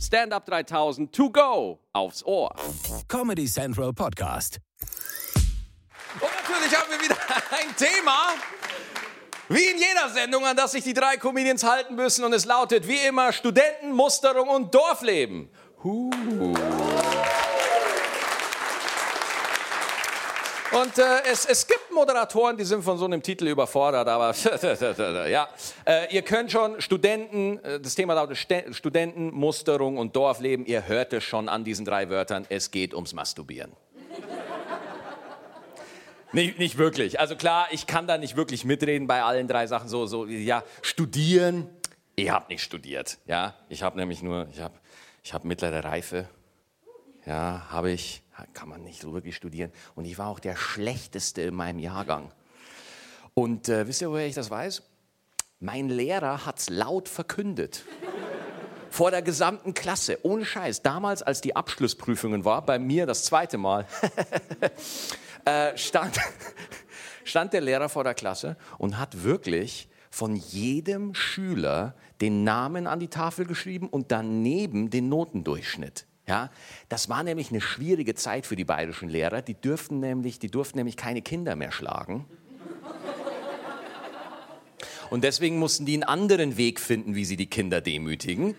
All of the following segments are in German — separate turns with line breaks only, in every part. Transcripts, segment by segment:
Stand Up 3000 to go aufs Ohr.
Comedy Central Podcast.
Und natürlich haben wir wieder ein Thema, wie in jeder Sendung, an das sich die drei Comedians halten müssen. Und es lautet wie immer Studenten, Musterung und Dorfleben. Huh. Und äh, es, es gibt Moderatoren, die sind von so einem Titel überfordert, aber ja, äh, ihr könnt schon Studenten, äh, das Thema lautet St Studenten, Musterung und Dorfleben, ihr hört es schon an diesen drei Wörtern, es geht ums Masturbieren. Nicht, nicht wirklich. Also klar, ich kann da nicht wirklich mitreden bei allen drei Sachen. So, so, ja, studieren. Ich habe nicht studiert. Ja, ich habe nämlich nur, ich habe, ich habe mittlere Reife. Ja, habe ich kann man nicht so wirklich studieren. Und ich war auch der Schlechteste in meinem Jahrgang. Und äh, wisst ihr, woher ich das weiß? Mein Lehrer hat es laut verkündet. Vor der gesamten Klasse, ohne Scheiß. Damals, als die Abschlussprüfungen war, bei mir das zweite Mal, äh, stand, stand der Lehrer vor der Klasse und hat wirklich von jedem Schüler den Namen an die Tafel geschrieben und daneben den Notendurchschnitt. Ja, das war nämlich eine schwierige Zeit für die bayerischen Lehrer. Die, dürften nämlich, die durften nämlich keine Kinder mehr schlagen. Und deswegen mussten die einen anderen Weg finden, wie sie die Kinder demütigen.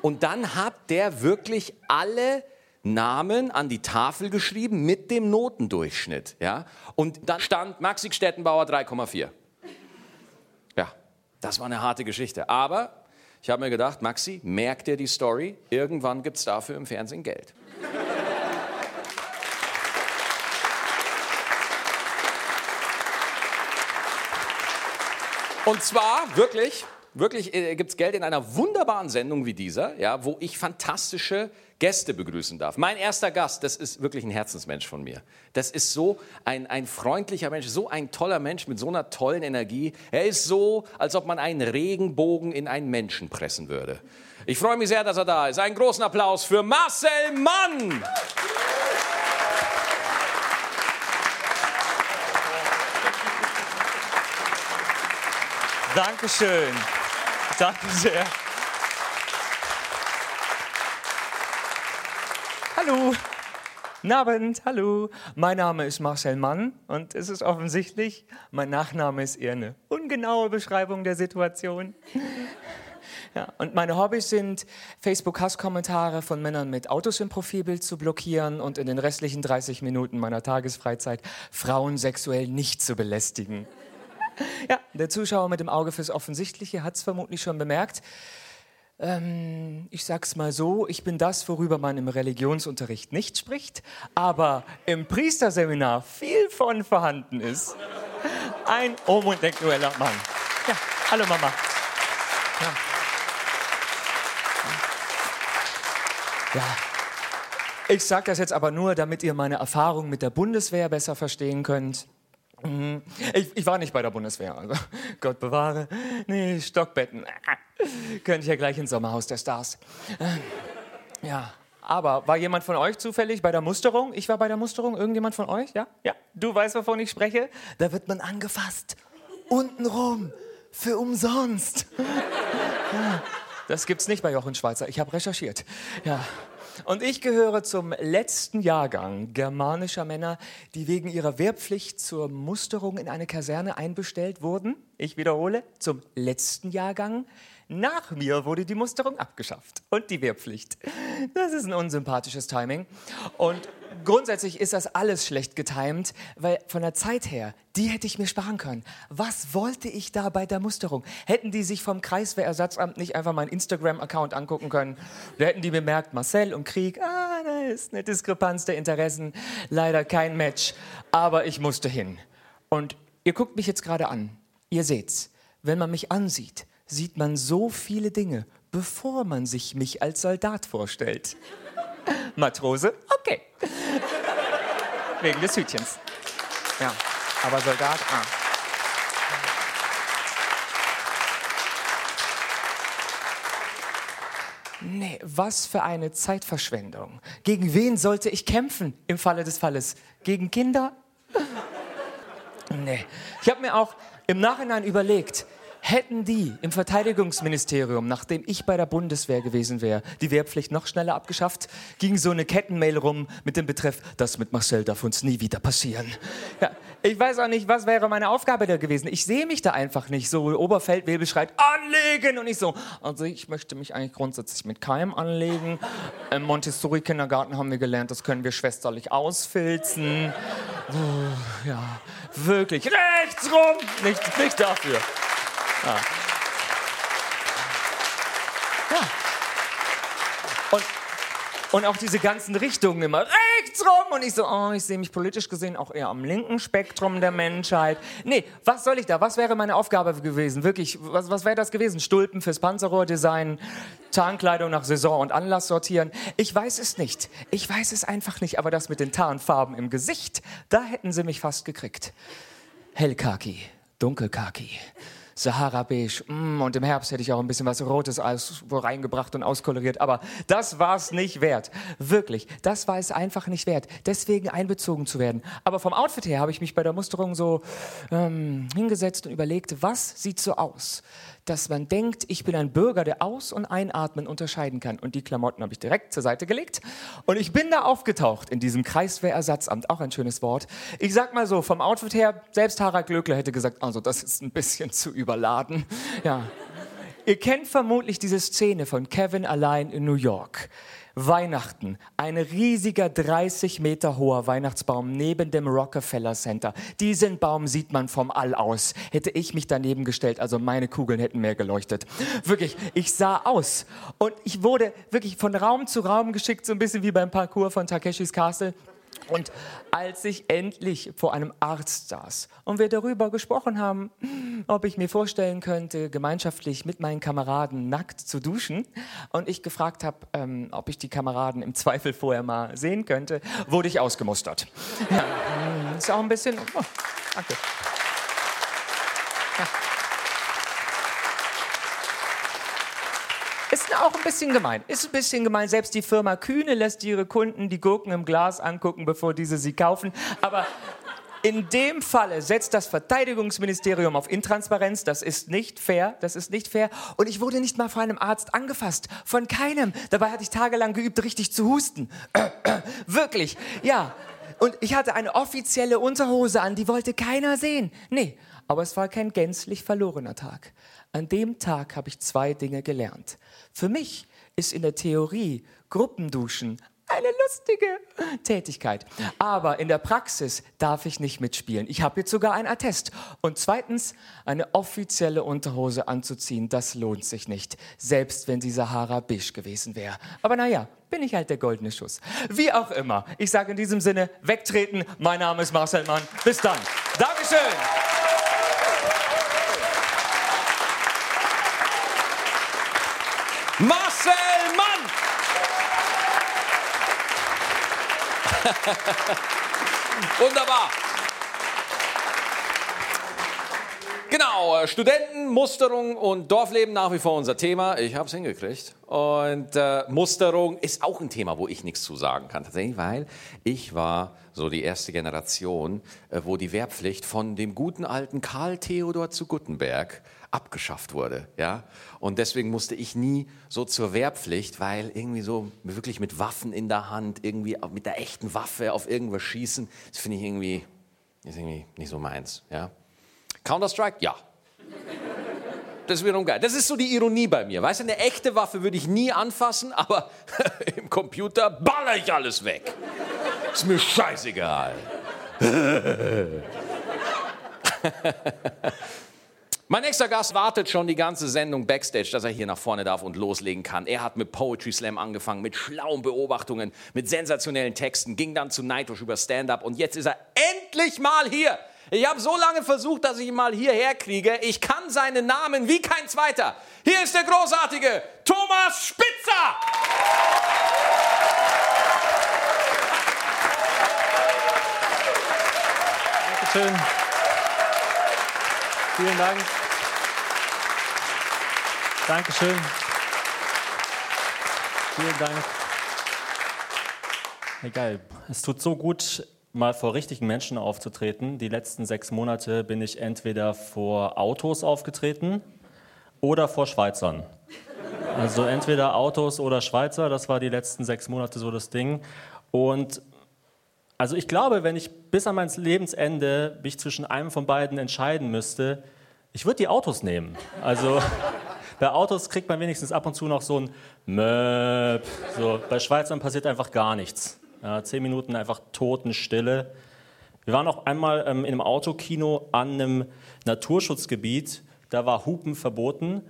Und dann hat der wirklich alle Namen an die Tafel geschrieben mit dem Notendurchschnitt. Ja? Und dann stand Maxi Stettenbauer 3,4. Ja, das war eine harte Geschichte. Aber ich habe mir gedacht, Maxi, merk dir die Story, irgendwann gibt es dafür im Fernsehen Geld. Und zwar wirklich, wirklich äh, gibt es Geld in einer wunderbaren Sendung wie dieser, ja, wo ich fantastische Gäste begrüßen darf. Mein erster Gast, das ist wirklich ein Herzensmensch von mir. Das ist so ein, ein freundlicher Mensch, so ein toller Mensch mit so einer tollen Energie. Er ist so, als ob man einen Regenbogen in einen Menschen pressen würde. Ich freue mich sehr, dass er da ist. Einen großen Applaus für Marcel Mann.
Dankeschön. Danke sehr. Hallo. Guten Abend, hallo. Mein Name ist Marcel Mann und es ist offensichtlich, mein Nachname ist eher eine ungenaue Beschreibung der Situation. Ja, und meine Hobbys sind, Facebook-Hasskommentare von Männern mit Autos im Profilbild zu blockieren und in den restlichen 30 Minuten meiner Tagesfreizeit Frauen sexuell nicht zu belästigen. Ja, der Zuschauer mit dem Auge fürs Offensichtliche hat es vermutlich schon bemerkt. Ähm, ich sag's mal so, ich bin das, worüber man im Religionsunterricht nicht spricht, aber im Priesterseminar viel von vorhanden ist. Ein homosexueller Mann. Ja, hallo Mama. Ja. ja. Ich sage das jetzt aber nur, damit ihr meine Erfahrung mit der Bundeswehr besser verstehen könnt. Mhm. Ich, ich, war nicht bei der Bundeswehr, also Gott bewahre. Nee, Stockbetten. Könnte ich ja gleich ins Sommerhaus der Stars. Äh, ja, aber war jemand von euch zufällig bei der Musterung? Ich war bei der Musterung. Irgendjemand von euch? Ja? Ja. Du weißt, wovon ich spreche? Da wird man angefasst. Untenrum. Für umsonst. Ja. Das gibt's nicht bei Jochen Schweizer. Ich habe recherchiert. Ja. Und ich gehöre zum letzten Jahrgang germanischer Männer, die wegen ihrer Wehrpflicht zur Musterung in eine Kaserne einbestellt wurden. Ich wiederhole, zum letzten Jahrgang. Nach mir wurde die Musterung abgeschafft und die Wehrpflicht. Das ist ein unsympathisches Timing. Und grundsätzlich ist das alles schlecht getimt, weil von der Zeit her, die hätte ich mir sparen können. Was wollte ich da bei der Musterung? Hätten die sich vom Kreiswehrersatzamt nicht einfach meinen Instagram-Account angucken können? Da hätten die bemerkt, Marcel und Krieg, ah, da ist eine Diskrepanz der Interessen, leider kein Match, aber ich musste hin. Und ihr guckt mich jetzt gerade an. Ihr seht's, wenn man mich ansieht, sieht man so viele Dinge, bevor man sich mich als Soldat vorstellt. Matrose, okay. Wegen des Hütchens. Ja, aber Soldat, ah. Nee, was für eine Zeitverschwendung. Gegen wen sollte ich kämpfen im Falle des Falles? Gegen Kinder? Nee. Ich habe mir auch im Nachhinein überlegt, Hätten die im Verteidigungsministerium, nachdem ich bei der Bundeswehr gewesen wäre, die Wehrpflicht noch schneller abgeschafft, ging so eine Kettenmail rum mit dem Betreff, das mit Marcel darf uns nie wieder passieren. Ja, ich weiß auch nicht, was wäre meine Aufgabe da gewesen. Ich sehe mich da einfach nicht. So Oberfeldwebel schreit, anlegen! Und ich so, also ich möchte mich eigentlich grundsätzlich mit keinem anlegen. Im Montessori-Kindergarten haben wir gelernt, das können wir schwesterlich ausfilzen. Oh, ja, wirklich. Rechts rum! Nicht, nicht dafür. Ja. ja. Und, und auch diese ganzen Richtungen immer rechts rum und ich so, oh, ich sehe mich politisch gesehen auch eher am linken Spektrum der Menschheit. Nee, was soll ich da? Was wäre meine Aufgabe gewesen? Wirklich, was, was wäre das gewesen? Stulpen fürs Panzerrohrdesign, Tarnkleidung nach Saison und Anlass sortieren? Ich weiß es nicht. Ich weiß es einfach nicht. Aber das mit den Tarnfarben im Gesicht, da hätten sie mich fast gekriegt. Hellkaki, dunkelkaki. Sahara-Beige. Mm, und im Herbst hätte ich auch ein bisschen was Rotes aus, reingebracht und auskoloriert. Aber das war es nicht wert. Wirklich, das war es einfach nicht wert. Deswegen einbezogen zu werden. Aber vom Outfit her habe ich mich bei der Musterung so ähm, hingesetzt und überlegt, was sieht so aus? Dass man denkt, ich bin ein Bürger, der Aus- und Einatmen unterscheiden kann. Und die Klamotten habe ich direkt zur Seite gelegt. Und ich bin da aufgetaucht in diesem Kreiswehrersatzamt, auch ein schönes Wort. Ich sag mal so, vom Outfit her, selbst Harald Glöckler hätte gesagt, also das ist ein bisschen zu überladen. Ja. Ihr kennt vermutlich diese Szene von Kevin allein in New York. Weihnachten. Ein riesiger 30 Meter hoher Weihnachtsbaum neben dem Rockefeller Center. Diesen Baum sieht man vom All aus. Hätte ich mich daneben gestellt, also meine Kugeln hätten mehr geleuchtet. Wirklich, ich sah aus. Und ich wurde wirklich von Raum zu Raum geschickt, so ein bisschen wie beim Parcours von Takeshis Castle. Und als ich endlich vor einem Arzt saß und wir darüber gesprochen haben, ob ich mir vorstellen könnte, gemeinschaftlich mit meinen Kameraden nackt zu duschen, und ich gefragt habe, ähm, ob ich die Kameraden im Zweifel vorher mal sehen könnte, wurde ich ausgemustert. Ja, ist auch ein bisschen. Oh, danke. Ja. Ist auch ein bisschen gemein. Ist ein bisschen gemein. Selbst die Firma Kühne lässt ihre Kunden die Gurken im Glas angucken, bevor diese sie kaufen. Aber in dem Falle setzt das Verteidigungsministerium auf Intransparenz. Das ist nicht fair. Das ist nicht fair. Und ich wurde nicht mal von einem Arzt angefasst. Von keinem. Dabei hatte ich tagelang geübt, richtig zu husten. Wirklich. Ja. Und ich hatte eine offizielle Unterhose an, die wollte keiner sehen. Nee. Aber es war kein gänzlich verlorener Tag. An dem Tag habe ich zwei Dinge gelernt. Für mich ist in der Theorie Gruppenduschen eine lustige Tätigkeit. Aber in der Praxis darf ich nicht mitspielen. Ich habe jetzt sogar ein Attest. Und zweitens, eine offizielle Unterhose anzuziehen, das lohnt sich nicht. Selbst wenn sie Sahara Bisch gewesen wäre. Aber naja, bin ich halt der goldene Schuss. Wie auch immer. Ich sage in diesem Sinne, wegtreten. Mein Name ist Marcel Mann. Bis dann. Dankeschön.
Marcel Mann! Wunderbar. Genau, äh, Studenten, Musterung und Dorfleben nach wie vor unser Thema. Ich habe es hingekriegt. Und äh, Musterung ist auch ein Thema, wo ich nichts zu sagen kann, tatsächlich, weil ich war so die erste Generation, äh, wo die Wehrpflicht von dem guten alten Karl Theodor zu Guttenberg abgeschafft wurde. Ja? Und deswegen musste ich nie so zur Wehrpflicht, weil irgendwie so wirklich mit Waffen in der Hand, irgendwie mit der echten Waffe auf irgendwas schießen, das finde ich irgendwie, ist irgendwie nicht so meins. Ja? Counter-Strike? Ja. Das ist wiederum geil. Das ist so die Ironie bei mir. Weißt du, eine echte Waffe würde ich nie anfassen, aber im Computer baller ich alles weg. Ist mir scheißegal. Mein nächster Gast wartet schon die ganze Sendung Backstage, dass er hier nach vorne darf und loslegen kann. Er hat mit Poetry Slam angefangen, mit schlauen Beobachtungen, mit sensationellen Texten, ging dann zu Nightwish über Stand-Up und jetzt ist er endlich mal hier. Ich habe so lange versucht, dass ich ihn mal hierher kriege. Ich kann seinen Namen wie kein zweiter. Hier ist der großartige Thomas Spitzer.
Dankeschön. Vielen Dank. Dankeschön. Vielen Dank. Geil. Es tut so gut, mal vor richtigen Menschen aufzutreten. Die letzten sechs Monate bin ich entweder vor Autos aufgetreten oder vor Schweizern. Also entweder Autos oder Schweizer, das war die letzten sechs Monate so das Ding. Und also ich glaube, wenn ich bis an mein Lebensende mich zwischen einem von beiden entscheiden müsste, ich würde die Autos nehmen. Also bei Autos kriegt man wenigstens ab und zu noch so ein Möp. So, bei Schweizern passiert einfach gar nichts. Ja, zehn Minuten einfach Totenstille. Wir waren auch einmal ähm, in einem Autokino an einem Naturschutzgebiet. Da war Hupen verboten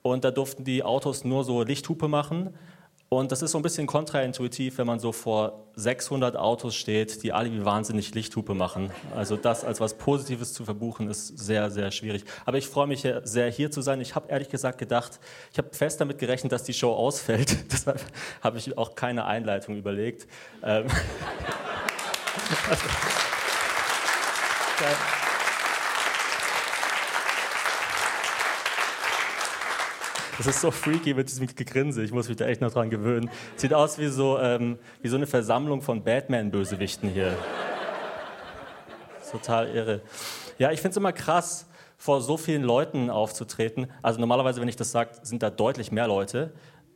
und da durften die Autos nur so Lichthupe machen. Und das ist so ein bisschen kontraintuitiv, wenn man so vor 600 Autos steht, die alle wie wahnsinnig Lichthupe machen. Also das als was Positives zu verbuchen, ist sehr, sehr schwierig. Aber ich freue mich sehr, hier zu sein. Ich habe ehrlich gesagt gedacht, ich habe fest damit gerechnet, dass die Show ausfällt. Deshalb habe ich auch keine Einleitung überlegt. Ähm also, Das ist so freaky mit diesem Gegrinse. Ich muss mich da echt noch dran gewöhnen. Sieht aus wie so, ähm, wie so eine Versammlung von Batman-Bösewichten hier. Total irre. Ja, ich finde es immer krass, vor so vielen Leuten aufzutreten. Also normalerweise, wenn ich das sage, sind da deutlich mehr Leute.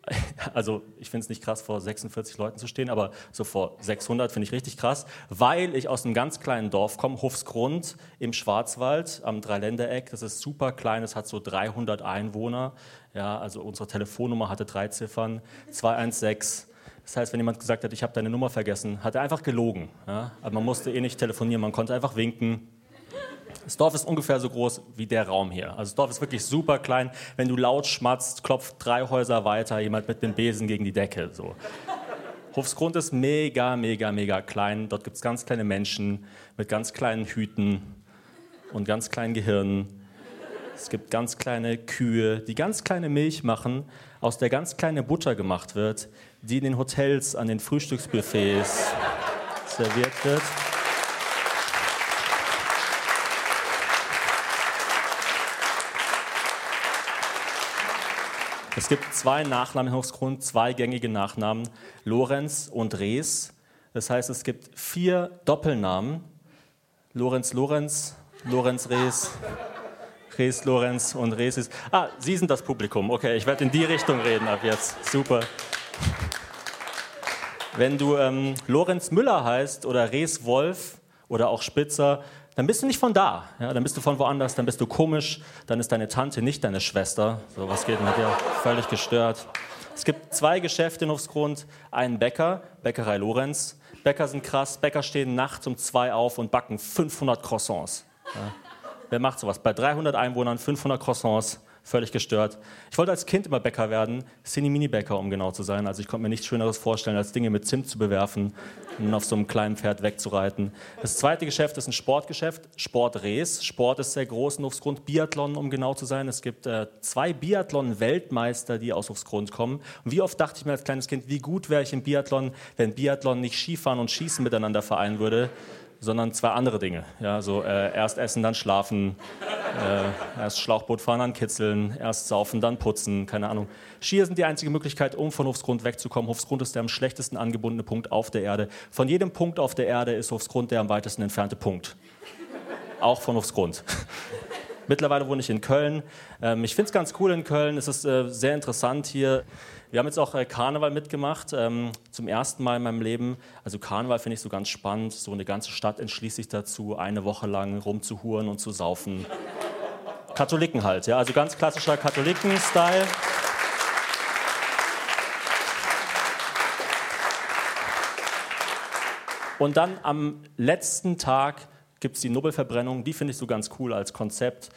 also ich finde es nicht krass, vor 46 Leuten zu stehen, aber so vor 600 finde ich richtig krass, weil ich aus einem ganz kleinen Dorf komme, Hofsgrund im Schwarzwald am Dreiländereck. Das ist super klein, es hat so 300 Einwohner. Ja, also unsere Telefonnummer hatte drei Ziffern, 216. Das heißt, wenn jemand gesagt hat, ich habe deine Nummer vergessen, hat er einfach gelogen. Ja? Aber man musste eh nicht telefonieren, man konnte einfach winken. Das Dorf ist ungefähr so groß wie der Raum hier. Also das Dorf ist wirklich super klein. Wenn du laut schmatzt, klopft drei Häuser weiter jemand mit dem Besen gegen die Decke. So. Hofsgrund ist mega, mega, mega klein. Dort gibt es ganz kleine Menschen mit ganz kleinen Hüten und ganz kleinen Gehirnen. Es gibt ganz kleine Kühe, die ganz kleine Milch machen, aus der ganz kleine Butter gemacht wird, die in den Hotels an den Frühstücksbuffets serviert wird. Es gibt zwei Nachnamen Hochsgrund, zwei gängige Nachnamen, Lorenz und Rees. Das heißt, es gibt vier Doppelnamen. Lorenz Lorenz, Lorenz Rees, Rees Lorenz und Rees ist. Ah, Sie sind das Publikum. Okay, ich werde in die Richtung reden ab jetzt. Super. Wenn du ähm, Lorenz Müller heißt oder Rees Wolf oder auch Spitzer, dann bist du nicht von da. Ja, dann bist du von woanders, dann bist du komisch, dann ist deine Tante nicht deine Schwester. So was geht mit dir völlig gestört. Es gibt zwei Geschäfte in Hofsgrund, einen Bäcker, Bäckerei Lorenz. Bäcker sind krass, Bäcker stehen nachts um zwei auf und backen 500 Croissants. Ja. Wer macht sowas? Bei 300 Einwohnern 500 Croissants völlig gestört. Ich wollte als Kind immer Bäcker werden, Cine-Mini-Bäcker, um genau zu sein. Also ich konnte mir nichts Schöneres vorstellen, als Dinge mit Zimt zu bewerfen und auf so einem kleinen Pferd wegzureiten. Das zweite Geschäft ist ein Sportgeschäft, Sportres. Sport ist sehr groß in Hofsgrund, Biathlon, um genau zu sein. Es gibt äh, zwei Biathlon-Weltmeister, die aus Hofsgrund kommen. Und wie oft dachte ich mir als kleines Kind, wie gut wäre ich im Biathlon, wenn Biathlon nicht Skifahren und Schießen miteinander vereinen würde, sondern zwei andere Dinge. Ja, so äh, erst essen, dann schlafen, äh, erst Schlauchboot fahren, dann kitzeln, erst saufen, dann putzen, keine Ahnung. Skier sind die einzige Möglichkeit, um von Hofsgrund wegzukommen. Hofsgrund ist der am schlechtesten angebundene Punkt auf der Erde. Von jedem Punkt auf der Erde ist Hofsgrund der am weitesten entfernte Punkt. Auch von Hofsgrund. Mittlerweile wohne ich in Köln. Ähm, ich finde es ganz cool in Köln. Es ist äh, sehr interessant hier. Wir haben jetzt auch äh, Karneval mitgemacht, ähm, zum ersten Mal in meinem Leben. Also Karneval finde ich so ganz spannend. So eine ganze Stadt entschließt sich dazu, eine Woche lang rumzuhuren und zu saufen. Katholiken halt, ja, also ganz klassischer Katholiken-Style. Und dann am letzten Tag gibt es die Nobelverbrennung. Die finde ich so ganz cool als Konzept.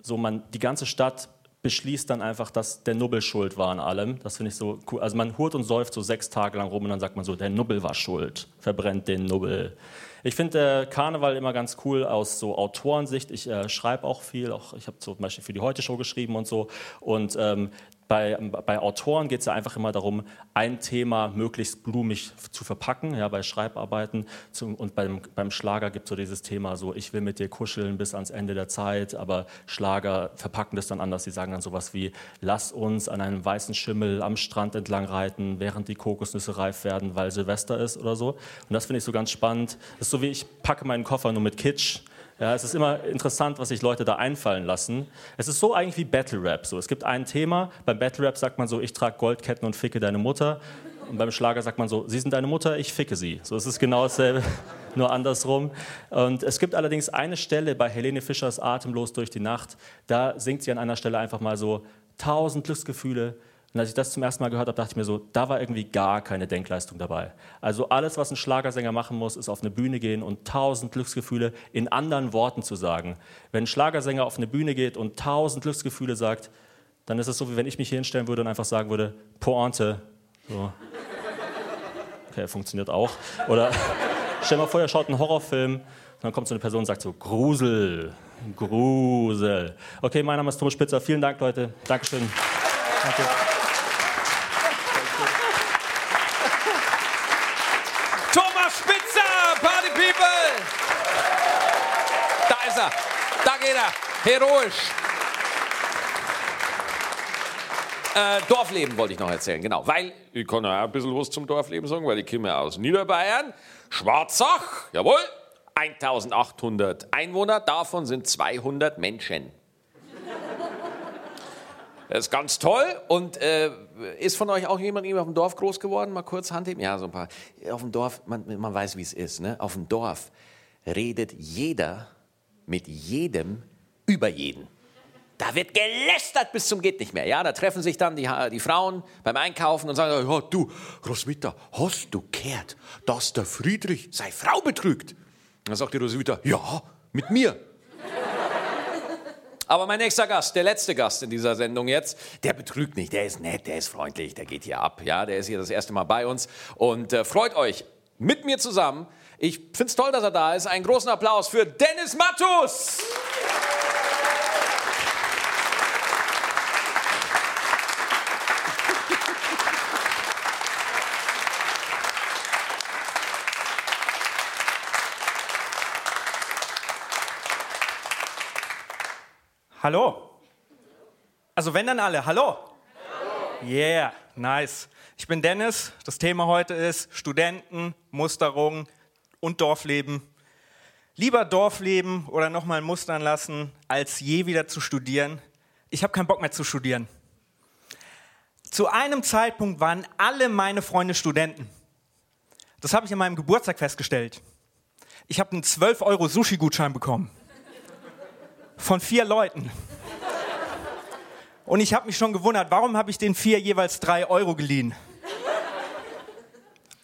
So man, die ganze Stadt beschließt dann einfach, dass der Nubbel schuld war an allem. Das finde ich so cool. Also man hurt und säuft so sechs Tage lang rum und dann sagt man so, der Nubbel war schuld, verbrennt den Nubbel. Ich finde äh, Karneval immer ganz cool aus so Autorensicht. Ich äh, schreibe auch viel, auch, ich habe zum Beispiel für die Heute-Show geschrieben und so. Und ähm, Bei, bei Autoren geht es ja einfach immer darum, ein Thema möglichst blumig zu verpacken, ja, bei Schreibarbeiten. Zum, und beim, beim Schlager gibt es so dieses Thema, so ich will mit dir kuscheln bis ans Ende der Zeit, aber Schlager verpacken das dann anders. Sie sagen dann sowas wie, lass uns an einem weißen Schimmel am Strand entlang reiten, während die Kokosnüsse reif werden, weil Silvester ist oder so. Und das finde ich so ganz spannend. Das ist so wie ich packe meinen Koffer nur mit Kitsch. Ja, es ist immer interessant, was sich Leute da einfallen lassen. Es ist so eigentlich wie Battle Rap. So, es gibt ein Thema. Beim Battle Rap sagt man so, ich trage Goldketten und ficke deine Mutter. Und beim Schlager sagt man so, Sie sind deine Mutter, ich ficke sie. So, es ist genau dasselbe, nur andersrum. Und es gibt allerdings eine Stelle bei Helene Fischers Atemlos durch die Nacht. Da singt sie an einer Stelle einfach mal so, tausend Glücksgefühle, und als ich das zum ersten Mal gehört habe, dachte ich mir so, da war irgendwie gar keine Denkleistung dabei. Also alles, was ein Schlagersänger machen muss, ist auf eine Bühne gehen und tausend Glücksgefühle in anderen Worten zu sagen. Wenn ein Schlagersänger auf eine Bühne geht und tausend Glücksgefühle sagt, dann ist es so, wie wenn ich mich hier hinstellen würde und einfach sagen würde, Pointe. So. Okay, funktioniert auch. Oder stell mal vor, ihr schaut einen Horrorfilm und dann kommt so eine Person und sagt so, Grusel, Grusel. Okay, mein Name ist Thomas Spitzer. Vielen Dank, Leute. Dankeschön. Danke.
Thomas Spitzer, Party People! Da ist er, da geht er, heroisch. Äh, Dorfleben wollte ich noch erzählen, genau. Weil, ich kann ja ein bisschen was zum Dorfleben sagen, weil ich komme aus Niederbayern. Schwarzach, jawohl, 1800 Einwohner, davon sind 200 Menschen. Das ist ganz toll. Und äh, ist von euch auch jemand auf dem Dorf groß geworden? Mal kurz Hand heben. Ja, so ein paar. Auf dem Dorf, man, man weiß, wie es ist. Ne? Auf dem Dorf redet jeder mit jedem über jeden. Da wird gelästert bis zum geht nicht mehr. Ja, da treffen sich dann die, die Frauen beim Einkaufen und sagen, oh, du, Roswitha, hast du gehört, dass der Friedrich seine Frau betrügt? Dann sagt die Roswitha, ja, mit mir. Aber mein nächster Gast, der letzte Gast in dieser Sendung jetzt, der betrügt nicht, der ist nett, der ist freundlich, der geht hier ab. Ja, der ist hier das erste Mal bei uns und äh, freut euch mit mir zusammen. Ich finde es toll, dass er da ist. Einen großen Applaus für Dennis Mattus.
Hallo. Also wenn dann alle, hallo. Yeah, nice. Ich bin Dennis. Das Thema heute ist Studenten, Musterung und Dorfleben. Lieber Dorfleben oder nochmal mustern lassen, als je wieder zu studieren. Ich habe keinen Bock mehr zu studieren. Zu einem Zeitpunkt waren alle meine Freunde Studenten. Das habe ich an meinem Geburtstag festgestellt. Ich habe einen 12 Euro Sushi-Gutschein bekommen von vier Leuten. Und ich habe mich schon gewundert, warum habe ich den vier jeweils drei Euro geliehen?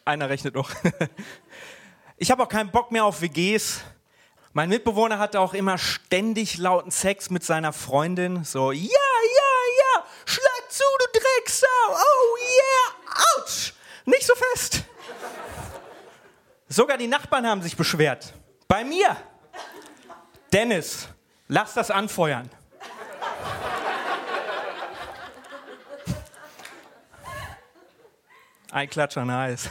Einer rechnet noch. Ich habe auch keinen Bock mehr auf WGs. Mein Mitbewohner hatte auch immer ständig lauten Sex mit seiner Freundin. So, ja, ja, ja, schlag zu, du Drecksau. Oh yeah, ouch. Nicht so fest. Sogar die Nachbarn haben sich beschwert. Bei mir. Dennis, Lass das anfeuern. Ein Klatscher, nice.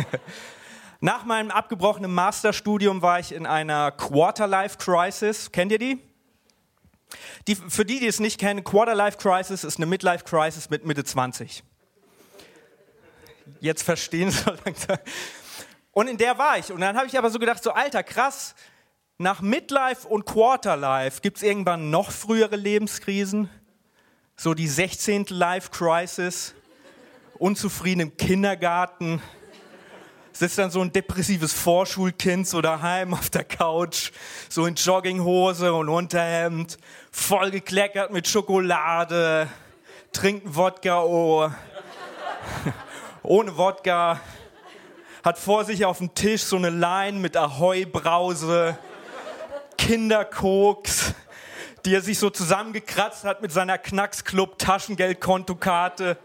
Nach meinem abgebrochenen Masterstudium war ich in einer Quarter-Life-Crisis. Kennt ihr die? die? Für die, die es nicht kennen, Quarter-Life-Crisis ist eine Midlife-Crisis mit Mitte 20. Jetzt verstehen Sie langsam. Und in der war ich. Und dann habe ich aber so gedacht, so Alter, krass, nach Midlife und Quarterlife gibt es irgendwann noch frühere Lebenskrisen, so die 16. Life Crisis, unzufrieden im Kindergarten, sitzt dann so ein depressives Vorschulkind so daheim auf der Couch, so in Jogginghose und Unterhemd, voll gekleckert mit Schokolade, trinkt Wodka, oh, ohne Wodka, hat vor sich auf dem Tisch so eine Line mit Ahoi-Brause, Kinderkoks, die er sich so zusammengekratzt hat mit seiner Knacksclub Taschengeldkontokarte,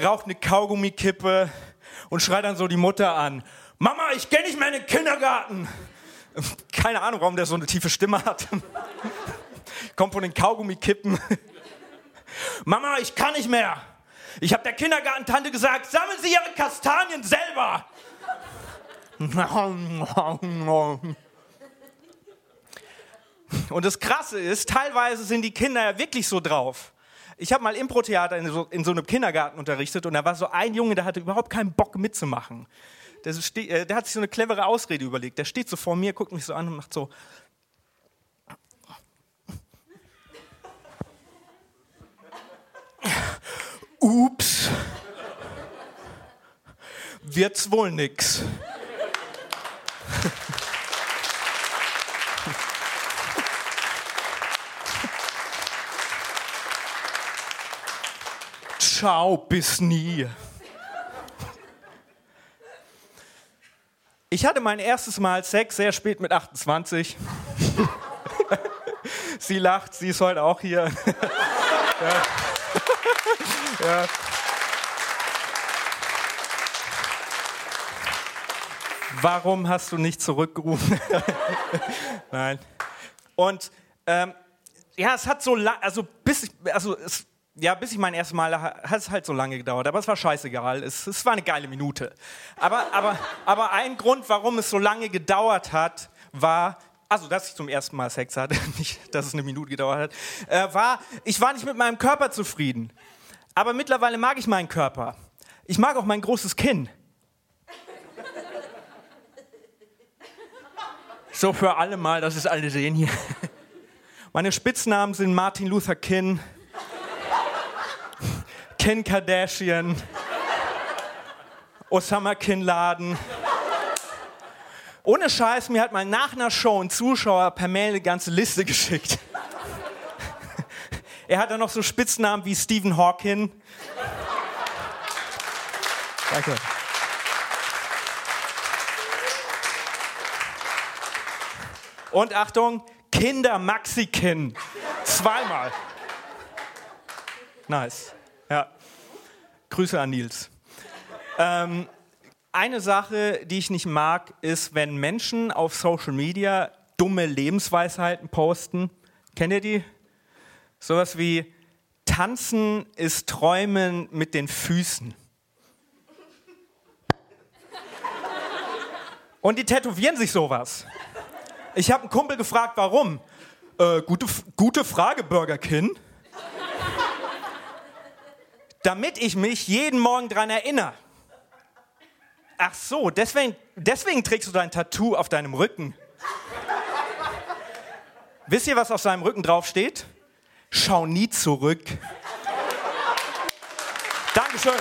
raucht eine Kaugummikippe und schreit dann so die Mutter an. Mama, ich gehe nicht mehr in den Kindergarten. Keine Ahnung, warum der so eine tiefe Stimme hat. Kommt von den Kaugummikippen. Mama, ich kann nicht mehr. Ich habe der Kindergartentante gesagt, sammeln Sie Ihre Kastanien selber. Und das Krasse ist, teilweise sind die Kinder ja wirklich so drauf. Ich habe mal Impro-Theater in so, in so einem Kindergarten unterrichtet und da war so ein Junge, der hatte überhaupt keinen Bock mitzumachen. Der, äh, der hat sich so eine clevere Ausrede überlegt. Der steht so vor mir, guckt mich so an und macht so. Ups. Wird's wohl nix. Ciao, bis nie. Ich hatte mein erstes Mal Sex sehr spät mit 28. sie lacht, sie ist heute auch hier. ja. Ja. Warum hast du nicht zurückgerufen? Nein. Und ähm, ja, es hat so lang, also bis ich, also es, ja, bis ich mein erstes Mal ha- hat es halt so lange gedauert, aber es war scheißegal. Es, es war eine geile Minute. Aber, aber, aber ein Grund, warum es so lange gedauert hat, war, also dass ich zum ersten Mal Sex hatte, nicht, dass es eine Minute gedauert hat, äh, war, ich war nicht mit meinem Körper zufrieden. Aber mittlerweile mag ich meinen Körper. Ich mag auch mein großes Kinn. So für alle mal, dass es alle sehen hier. Meine Spitznamen sind Martin Luther King, Kim Kardashian, Osama Bin Laden. Ohne Scheiß, mir hat mal nach einer Show ein Zuschauer per Mail eine ganze Liste geschickt. Er hat dann noch so Spitznamen wie Stephen Hawking. Danke. Und Achtung, Kinder Maxikin. Zweimal. Nice. Grüße an Nils. Ähm, eine Sache, die ich nicht mag, ist, wenn Menschen auf Social Media dumme Lebensweisheiten posten. Kennt ihr die? Sowas wie Tanzen ist Träumen mit den Füßen. Und die tätowieren sich sowas. Ich habe einen Kumpel gefragt, warum. Äh, gute, gute Frage, Burger King. Damit ich mich jeden Morgen dran erinnere. Ach so, deswegen, deswegen trägst du dein Tattoo auf deinem Rücken. Wisst ihr, was auf seinem Rücken drauf steht? Schau nie zurück. Dankeschön.